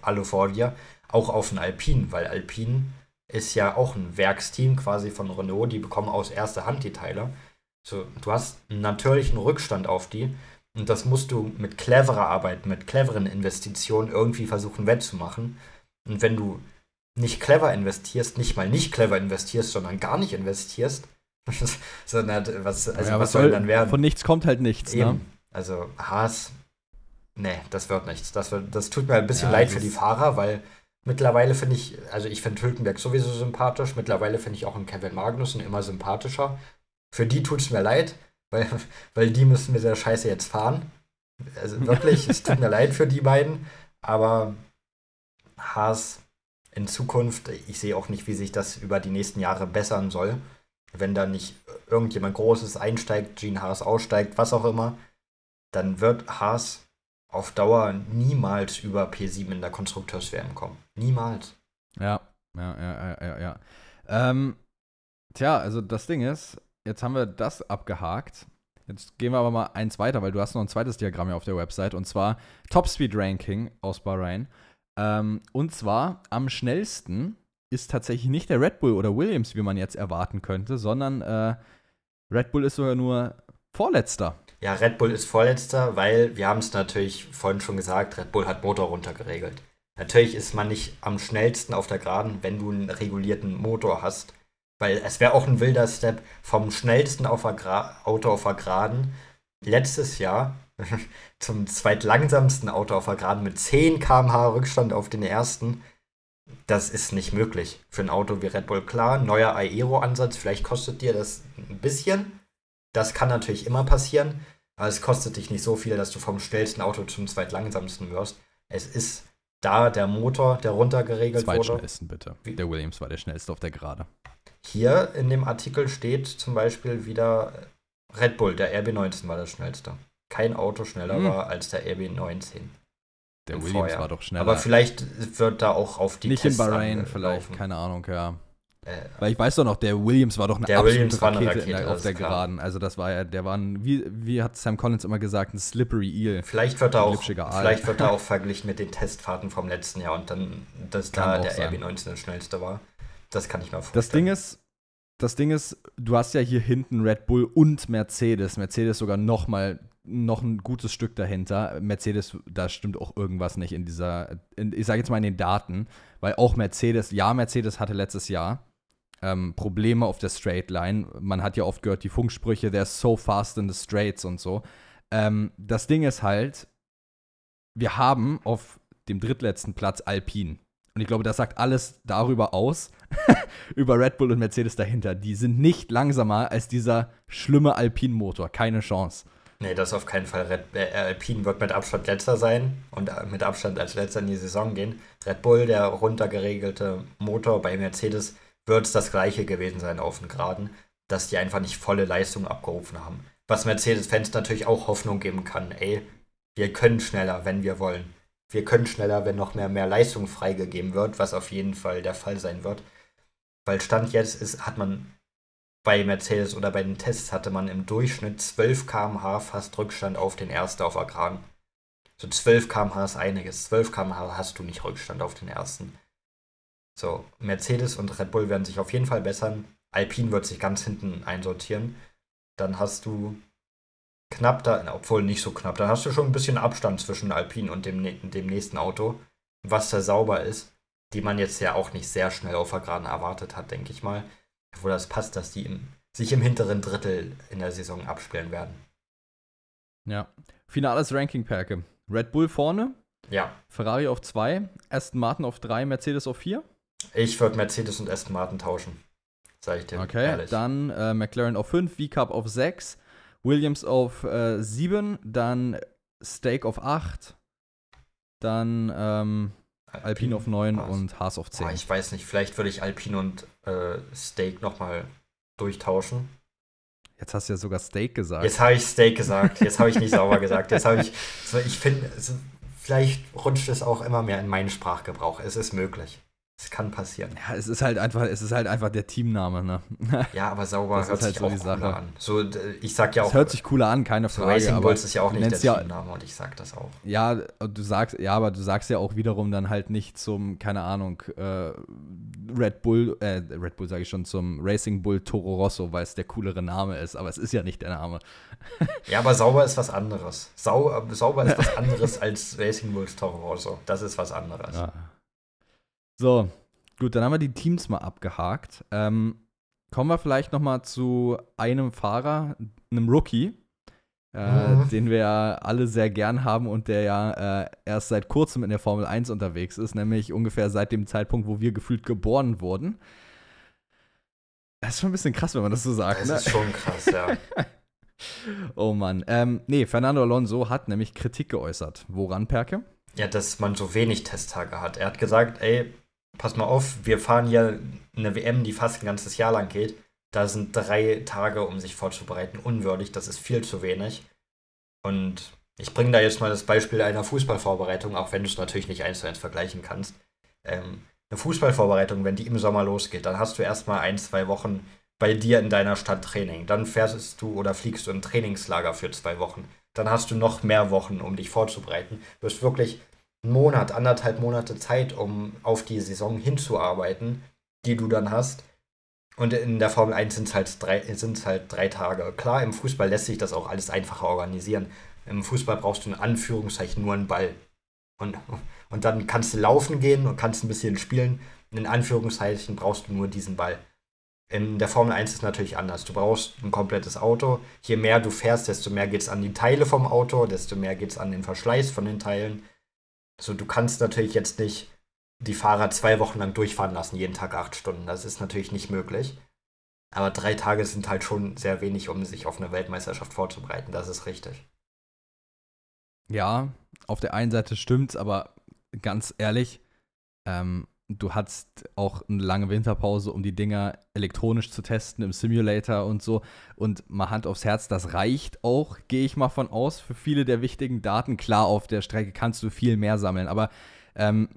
dir, auch auf ein Alpine, weil Alpine ist ja auch ein Werksteam quasi von Renault, die bekommen aus erster Hand die Teile. So, du hast natürlich einen Rückstand auf die und das musst du mit cleverer Arbeit, mit cleveren Investitionen irgendwie versuchen wettzumachen. Und wenn du nicht clever investierst, nicht mal nicht clever investierst, sondern gar nicht investierst, sondern was, also ja, was soll soll dann werden? Von nichts kommt halt nichts, ne? Also Haas, nee, das wird nichts. Das, wird, das tut mir ein bisschen Ja, leid für die Fahrer, weil mittlerweile finde ich, also ich finde Hülkenberg sowieso sympathisch, mittlerweile finde ich auch einen Kevin Magnussen immer sympathischer. Für die tut es mir leid, weil, weil die müssen mit der Scheiße jetzt fahren. Also wirklich, es tut mir leid für die beiden, aber Haas in Zukunft, ich sehe auch nicht, wie sich das über die nächsten Jahre bessern soll. Wenn da nicht irgendjemand Großes einsteigt, Gene Haas aussteigt, was auch immer, dann wird Haas auf Dauer niemals über P7 in der Konstrukteurs-WM kommen. Niemals. Ja, ja, ja, ja, ja. ja. Ähm, tja, also das Ding ist, jetzt haben wir das abgehakt. Jetzt gehen wir aber mal eins weiter, weil du hast noch ein zweites Diagramm hier auf der Website und zwar Top Speed Ranking aus Bahrain. Ähm, und zwar am schnellsten ist tatsächlich nicht der Red Bull oder Williams, wie man jetzt erwarten könnte, sondern äh, Red Bull ist sogar nur Vorletzter. Ja, Red Bull ist Vorletzter, weil wir haben es natürlich vorhin schon gesagt, Red Bull hat Motor runtergeregelt. Natürlich ist man nicht am schnellsten auf der Geraden, wenn du einen regulierten Motor hast. Weil es wäre auch ein wilder Step vom schnellsten auf Auto auf der Geraden letztes Jahr zum zweitlangsamsten Auto auf der Geraden mit 10 km/h Rückstand auf den ersten. Das ist nicht möglich für ein Auto wie Red Bull. Klar, neuer Aero-Ansatz, vielleicht kostet dir das ein bisschen. Das kann natürlich immer passieren, aber es kostet dich nicht so viel, dass du vom schnellsten Auto zum zweitlangsamsten wirst. Es ist da der Motor, der runtergeregelt wurde. Zweitschnellsten bitte. Wie- Der Williams war der schnellste auf der Gerade. Hier in dem Artikel steht zum Beispiel wieder Red Bull, der RB19 war das schnellste. Kein Auto schneller Hm. war als der RB19. Der Williams Vorjahr. war doch schneller. Aber vielleicht wird da auch auf die nicht in Tests Bahrain, angelaufen. vielleicht, keine Ahnung, ja. Weil ich weiß doch noch, der Williams war doch eine Der absolute war eine Rakete, in Rakete, der, das auf der. Geraden. Also das war ja, der war ein, wie, wie hat Sam Collins immer gesagt, ein slippery eel. Vielleicht wird er auch, vielleicht wird er auch verglichen mit den Testfahrten vom letzten Jahr und dann, dass Kann da der sein. RB19 der schnellste war. Das kann ich mir vorstellen. Das Ding ist, das Ding ist, du hast ja hier hinten Red Bull und Mercedes. Mercedes sogar noch mal noch ein gutes Stück dahinter. Mercedes, da stimmt auch irgendwas nicht in dieser, in, ich sage jetzt mal in den Daten, weil auch Mercedes, ja, Mercedes hatte letztes Jahr ähm, Probleme auf der Straight Line. Man hat ja oft gehört die Funksprüche, they're so fast in the straights und so. Ähm, das Ding ist halt, wir haben auf dem drittletzten Platz Alpine. Und ich glaube, das sagt alles darüber aus, über Red Bull und Mercedes dahinter. Die sind nicht langsamer als dieser schlimme Alpine-Motor. Keine Chance. Nee, das auf keinen Fall. Red, äh, Alpine wird mit Abstand letzter sein und äh, mit Abstand als letzter in die Saison gehen. Red Bull, der runtergeregelte Motor bei Mercedes, wird es das gleiche gewesen sein auf den Geraden, dass die einfach nicht volle Leistung abgerufen haben. Was Mercedes-Fans natürlich auch Hoffnung geben kann. Ey, wir können schneller, wenn wir wollen. Wir können schneller, wenn noch mehr, mehr Leistung freigegeben wird, was auf jeden Fall der Fall sein wird. Weil Stand jetzt ist, hat man bei Mercedes oder bei den Tests hatte man im Durchschnitt 12 km/h fast Rückstand auf den ersten auf der Geraden. So 12 km/h ist einiges. 12 km/h hast du nicht Rückstand auf den ersten. So, Mercedes und Red Bull werden sich auf jeden Fall bessern. Alpine wird sich ganz hinten einsortieren. Dann hast du knapp da, obwohl nicht so knapp, dann hast du schon ein bisschen Abstand zwischen Alpine und dem, dem nächsten Auto, was da sauber ist, die man jetzt ja auch nicht sehr schnell auf der Geraden erwartet hat, denke ich mal wo das passt, dass die im, sich im hinteren Drittel in der Saison abspielen werden. Ja. Finales Ranking, Perke. Red Bull vorne, Ja, Ferrari auf 2, Aston Martin auf 3, Mercedes auf 4. ich würde Mercedes und Aston Martin tauschen. Sag ich dir Okay, ehrlich. dann äh, McLaren auf 5, V-Cup auf 6, Williams auf äh, 7, dann Stake auf 8, dann ähm, Alpine auf 9 Haas. und Haas auf 10. Boah, ich weiß nicht, vielleicht würde ich Alpine und äh, Steak nochmal durchtauschen. Jetzt hast du ja sogar Steak gesagt. Jetzt habe ich Steak gesagt, jetzt habe ich nicht sauber gesagt. Jetzt habe ich, so, ich finde, so, vielleicht rutscht es auch immer mehr in meinen Sprachgebrauch. Es ist möglich. Es kann passieren. Ja, es ist halt einfach, es ist halt einfach der Teamname, ne? Ja, aber sauber Das hört ist halt sich so auch die cooler Sache. an. So, ich sag ja Es auch, hört sich cooler an, keine so Frage. Racing aber Bulls ist ja auch nicht der ja, Teamname und ich sag das auch. Ja, du sagst, ja, aber du sagst ja auch wiederum dann halt nicht zum, keine Ahnung, äh, Red Bull, äh, Red Bull sage ich schon, zum Racing Bull Toro Rosso, weil es der coolere Name ist, aber es ist ja nicht der Name. Ja, aber sauber ist was anderes. Sau, äh, sauber ist was anderes als Racing Bulls Toro Rosso. Das ist was anderes. Ja. So, gut, dann haben wir die Teams mal abgehakt. Ähm, kommen wir vielleicht noch mal zu einem Fahrer, einem Rookie, äh, Mhm. den wir ja alle sehr gern haben und der ja äh, erst seit kurzem in der Formel 1 unterwegs ist, nämlich ungefähr seit dem Zeitpunkt, wo wir gefühlt geboren wurden. Das ist schon ein bisschen krass, wenn man das so sagt. Das Ne? ist schon krass, ja. Oh Mann. Ähm, nee, Fernando Alonso hat nämlich Kritik geäußert. Woran, Perke? Ja, dass man so wenig Testtage hat. Er hat gesagt, ey, pass mal auf, wir fahren hier eine WM, die fast ein ganzes Jahr lang geht. Da sind drei Tage, um sich vorzubereiten, unwürdig. Das ist viel zu wenig. Und ich bringe da jetzt mal das Beispiel einer Fußballvorbereitung, auch wenn du es natürlich nicht eins zu eins vergleichen kannst. Ähm, eine Fußballvorbereitung, wenn die im Sommer losgeht, dann hast du erstmal ein, zwei Wochen bei dir in deiner Stadt Training. Dann fährst du oder fliegst du in ein Trainingslager für zwei Wochen. Dann hast du noch mehr Wochen, um dich vorzubereiten. Du hast wirklich einen Monat, anderthalb Monate Zeit, um auf die Saison hinzuarbeiten, die du dann hast. Und in der Formel 1 sind es halt, drei- halt drei Tage. Klar, im Fußball lässt sich das auch alles einfacher organisieren. Im Fußball brauchst du in Anführungszeichen nur einen Ball. Und, und dann kannst du laufen gehen und kannst ein bisschen spielen. In Anführungszeichen brauchst du nur diesen Ball. In der Formel 1 ist es natürlich anders. Du brauchst ein komplettes Auto. Je mehr du fährst, desto mehr geht es an die Teile vom Auto, desto mehr geht es an den Verschleiß von den Teilen. Also du kannst natürlich jetzt nicht die Fahrer zwei Wochen lang durchfahren lassen, jeden Tag acht Stunden. Das ist natürlich nicht möglich. Aber drei Tage sind halt schon sehr wenig, um sich auf eine Weltmeisterschaft vorzubereiten. Das ist richtig. Ja, auf der einen Seite stimmt's, aber ganz ehrlich, ähm, du hattest auch eine lange Winterpause, um die Dinger elektronisch zu testen im Simulator und so. Und mal Hand aufs Herz, das reicht auch, gehe ich mal von aus, für viele der wichtigen Daten. Klar, auf der Strecke kannst du viel mehr sammeln, aber ähm,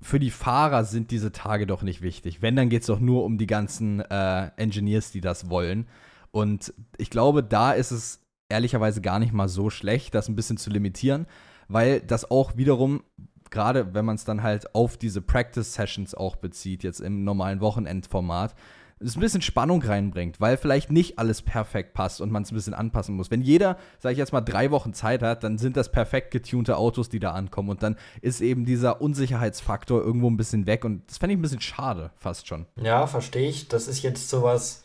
für die Fahrer sind diese Tage doch nicht wichtig. Wenn, dann geht es doch nur um die ganzen äh, Engineers, die das wollen. Und ich glaube, da ist es ehrlicherweise gar nicht mal so schlecht, das ein bisschen zu limitieren, weil das auch wiederum, gerade wenn man es dann halt auf diese Practice-Sessions auch bezieht, jetzt im normalen Wochenendformat, es ein bisschen Spannung reinbringt, weil vielleicht nicht alles perfekt passt und man es ein bisschen anpassen muss. Wenn jeder, sage ich jetzt mal, drei Wochen Zeit hat, dann sind das perfekt getunte Autos, die da ankommen und dann ist eben dieser Unsicherheitsfaktor irgendwo ein bisschen weg und das fände ich ein bisschen schade, fast schon. Ja, verstehe ich. Das ist jetzt sowas,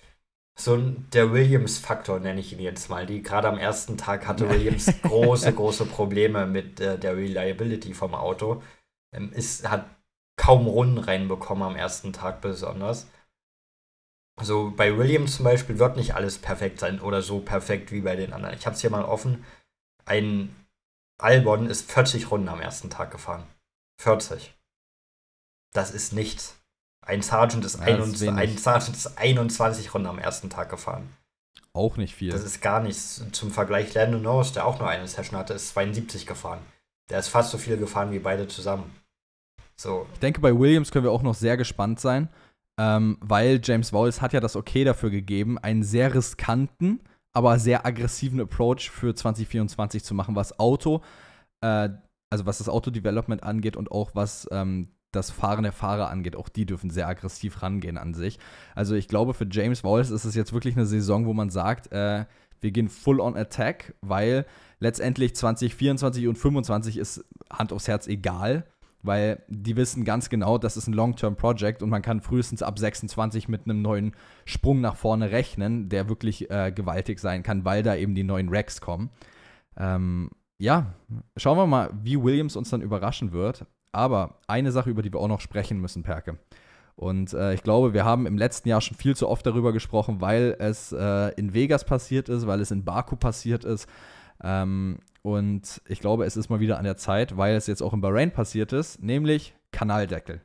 so der Williams-Faktor nenne ich ihn jetzt mal. Die gerade am ersten Tag hatte Williams große, große Probleme mit äh, der Reliability vom Auto. Ähm, ist, hat kaum Runden reinbekommen am ersten Tag besonders. Also bei Williams zum Beispiel wird nicht alles perfekt sein oder so perfekt wie bei den anderen. Ich habe es hier mal offen. Ein Albon ist 40 Runden am ersten Tag gefahren. 40. Das ist nichts. Ein Sergeant ist, Ja, das ist 21, wenig. ein Sergeant ist 21 Runden am ersten Tag gefahren. Auch nicht viel. Das ist gar nichts. Zum Vergleich, Lando Norris, der auch nur eine Session hatte, ist 72 gefahren. Der ist fast so viel gefahren wie beide zusammen. So, Ich denke, bei Williams können wir auch noch sehr gespannt sein, ähm, weil James Wallace hat ja das Okay dafür gegeben, einen sehr riskanten, aber sehr aggressiven Approach für 2024 zu machen, was Auto, äh, also was das Auto-Development angeht und auch was ähm, das Fahren der Fahrer angeht. Auch die dürfen sehr aggressiv rangehen an sich. Also ich glaube, für James Wallace ist es jetzt wirklich eine Saison, wo man sagt, äh, wir gehen full on Attack, weil letztendlich 2024 und 2025 ist Hand aufs Herz egal weil die wissen ganz genau, das ist ein Long-Term-Project und man kann frühestens ab 26 mit einem neuen Sprung nach vorne rechnen, der wirklich äh, gewaltig sein kann, weil da eben die neuen Racks kommen. Ähm, ja, schauen wir mal, wie Williams uns dann überraschen wird. Aber eine Sache, über die wir auch noch sprechen müssen, Perke. Und äh, ich glaube, wir haben im letzten Jahr schon viel zu oft darüber gesprochen, weil es äh, in Vegas passiert ist, weil es in Baku passiert ist. Ähm, und ich glaube, es ist mal wieder an der Zeit, weil es jetzt auch in Bahrain passiert ist, nämlich Kanaldeckel.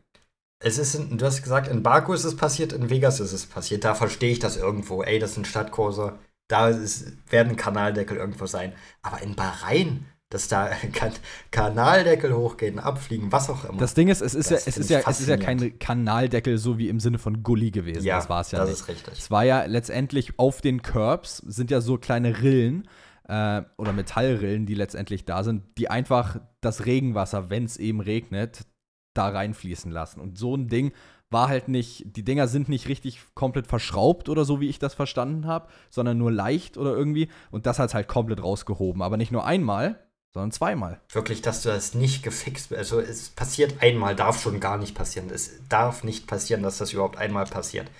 es ist, in, du hast gesagt, in Baku ist es passiert, in Vegas ist es passiert. Da verstehe ich das irgendwo. Ey, das sind Stadtkurse. Da ist, werden Kanaldeckel irgendwo sein. Aber in Bahrain, dass da kan Kanaldeckel hochgehen, abfliegen, was auch immer. Das Ding ist, es ist, ja, es ist, ja, es ist ja kein Kanaldeckel so wie im Sinne von Gully gewesen. Ja, das war es ja das nicht. ist richtig. Es war ja letztendlich auf den Curbs sind ja so kleine Rillen äh, oder Metallrillen, die letztendlich da sind, die einfach das Regenwasser, wenn es eben regnet, da reinfließen lassen. Und so ein Ding war halt nicht, die Dinger sind nicht richtig komplett verschraubt oder so, wie ich das verstanden habe, sondern nur leicht oder irgendwie. Und das hat es halt komplett rausgehoben. Aber nicht nur einmal, sondern zweimal. Wirklich, dass du das nicht gefixt Also es passiert einmal, darf schon gar nicht passieren. Es darf nicht passieren, dass das überhaupt einmal passiert.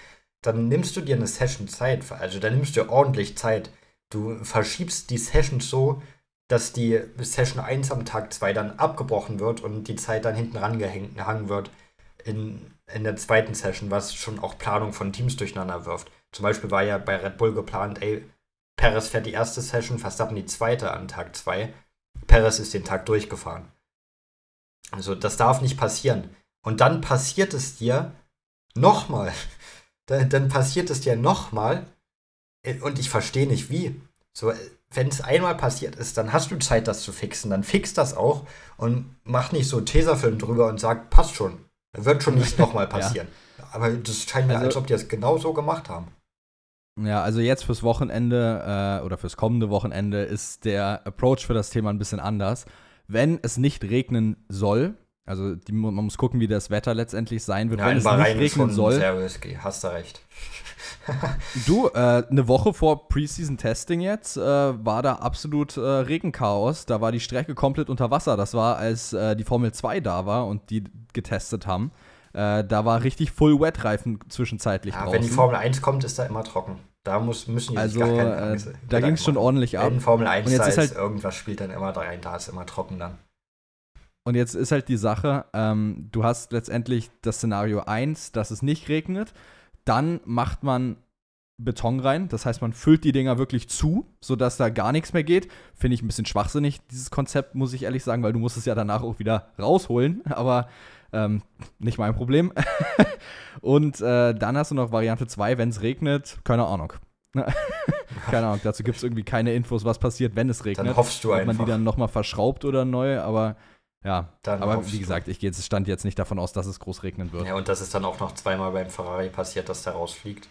Dann nimmst du dir eine Session Zeit, also dann nimmst du ordentlich Zeit. Du verschiebst die Session so, dass die Session 1 am Tag 2 dann abgebrochen wird und die Zeit dann hinten rangehangen wird in, in der zweiten Session, was schon auch Planung von Teams durcheinander wirft. Zum Beispiel war ja bei Red Bull geplant, ey, Perez fährt die erste Session, Verstappen die zweite an Tag 2. Perez ist den Tag durchgefahren. Also das darf nicht passieren. Und dann passiert es dir nochmal. Dann, dann passiert es dir nochmal. Und ich verstehe nicht wie. So, wenn es einmal passiert ist, dann hast du Zeit, das zu fixen. Dann fix das auch und mach nicht so Tesafilm drüber und sag, passt schon. Wird schon nicht nochmal passieren. ja. Aber das scheint mir, also, als ob die das genau so gemacht haben. Ja, also jetzt fürs Wochenende äh, oder fürs kommende Wochenende ist der Approach für das Thema ein bisschen anders. Wenn es nicht regnen soll, also die, man muss gucken, wie das Wetter letztendlich sein wird, ja, wenn es Bahrain nicht regnen soll. Sehr risky, hast du recht. du, äh, eine Woche vor Preseason Testing jetzt äh, war da absolut äh, Regenchaos. Da war die Strecke komplett unter Wasser. Das war, als äh, die Formel 2 da war und die getestet haben. Äh, da war richtig Full Wet Reifen zwischenzeitlich ja, draußen. Wenn die Formel 1 kommt, ist da immer trocken. Da muss, müssen die also, gar keine äh, Angst, Da ging es schon ordentlich ab. In Formel 1 und jetzt da ist halt, irgendwas spielt dann immer rein, da ist immer trocken dann. Und jetzt ist halt die Sache, ähm, du hast letztendlich das Szenario 1, dass es nicht regnet. Dann macht man Beton rein. Das heißt, man füllt die Dinger wirklich zu, sodass da gar nichts mehr geht. Finde ich ein bisschen schwachsinnig, dieses Konzept, muss ich ehrlich sagen, weil du musst es ja danach auch wieder rausholen. Aber ähm, nicht mein Problem. Und äh, dann hast du noch Variante 2, wenn es regnet, keine Ahnung. keine Ahnung, dazu gibt es irgendwie keine Infos, was passiert, wenn es regnet. Dann hoffst du Ob einfach. man die dann nochmal verschraubt oder neu, aber ja. Dann aber wie gesagt, ich gehe jetzt stand jetzt nicht davon aus, dass es groß regnen wird. Ja, und das ist dann auch noch zweimal beim Ferrari passiert, dass der rausfliegt.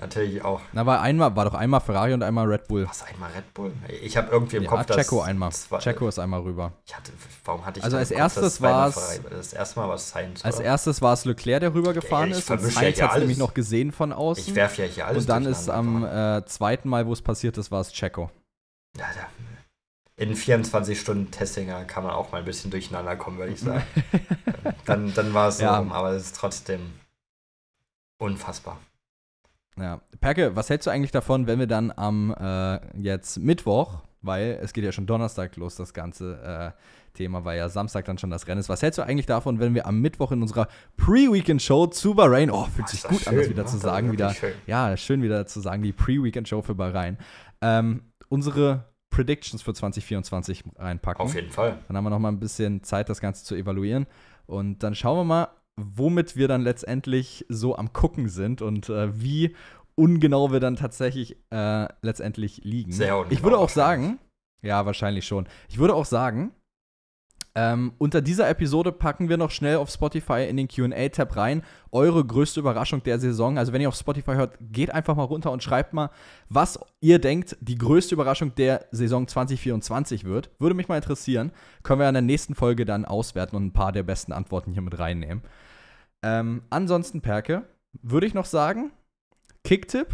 Natürlich auch. Na, war einmal, war doch einmal Ferrari und einmal Red Bull. Was, einmal Red Bull? Ich habe irgendwie im ja, Kopf, dass. Checo einmal. Zwei, Checo ist einmal rüber. Hatte, warum hatte ich Also als Kopf, erstes war's- Ferrari- Das erste Mal war es Sainz. Als oder? erstes war es Leclerc, der rübergefahren Ja, ich ist. Und ja Sainz hat es nämlich noch gesehen von außen. Ich werfe ja hier alles und dann ist am äh, zweiten Mal, wo es passiert ist, war es Checo. Ja, da, in 24 Stunden Testing da kann man auch mal ein bisschen durcheinander kommen, würde ich sagen. dann dann war es so Ja. rum, aber es ist trotzdem unfassbar. Ja. Perke, was hältst du eigentlich davon, wenn wir dann am äh, jetzt Mittwoch, weil es geht ja schon Donnerstag los, das ganze äh, Thema, weil ja Samstag dann schon das Rennen ist. Was hältst du eigentlich davon, wenn wir am Mittwoch in unserer Pre-Weekend-Show zu Bahrain, oh, fühlt sich gut das an, das schön, wieder ne? zu sagen, wieder, schön. ja, schön wieder zu sagen, die Pre-Weekend-Show für Bahrain, ähm, unsere Predictions für 2024 reinpacken. Auf jeden Fall. Dann haben wir noch mal ein bisschen Zeit, das Ganze zu evaluieren. Und dann schauen wir mal, womit wir dann letztendlich so am Gucken sind und äh, wie ungenau wir dann tatsächlich äh, letztendlich liegen. Sehr ungenau Ich würde auch sagen, ja, wahrscheinlich schon. Ich würde auch sagen, ähm, unter dieser Episode packen wir noch schnell auf Spotify in den QA-Tab rein. Eure größte Überraschung der Saison. Also, wenn ihr auf Spotify hört, geht einfach mal runter und schreibt mal, was ihr denkt, die größte Überraschung der Saison 2024 wird. Würde mich mal interessieren. Können wir in der nächsten Folge dann auswerten und ein paar der besten Antworten hier mit reinnehmen. Ähm, ansonsten, Perke, würde ich noch sagen, Kicktipp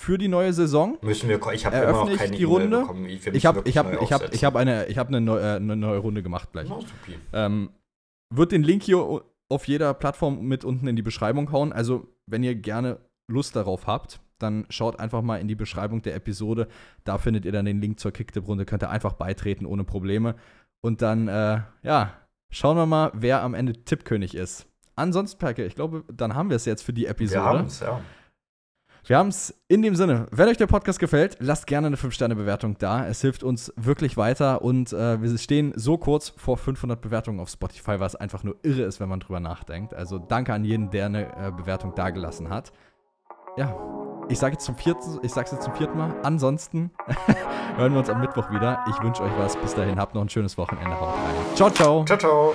für die neue Saison. Müssen wir, ich habe immer noch ich keine die Runde? bekommen. wir Ich habe ich wirklich hab, neu ich hab, aufsetzen. ich hab eine, ich eine, neu, äh, eine neue Runde gemacht gleich. Supi. Ähm, wird den Link hier auf jeder Plattform mit unten in die Beschreibung hauen. Also, wenn ihr gerne Lust darauf habt, dann schaut einfach mal in die Beschreibung der Episode. Da findet ihr dann den Link zur Kicktipp-Runde. Könnt ihr einfach beitreten ohne Probleme. Und dann, äh, ja, schauen wir mal, wer am Ende Tippkönig ist. Ansonsten, Perke, ich glaube, dann haben wir es jetzt für die Episode. Wir haben es, ja. Wir haben es in dem Sinne. Wenn euch der Podcast gefällt, lasst gerne eine 5-Sterne-Bewertung da. Es hilft uns wirklich weiter und äh, wir stehen so kurz vor 500 Bewertungen auf Spotify, was einfach nur irre ist, wenn man drüber nachdenkt. Also danke an jeden, der eine äh, Bewertung dagelassen hat. Ja, ich sage jetzt jetzt zum vierten Mal. Ansonsten hören wir uns am Mittwoch wieder. Ich wünsche euch was. Bis dahin, habt noch ein schönes Wochenende. Haut rein. Ciao, ciao. Ciao, ciao.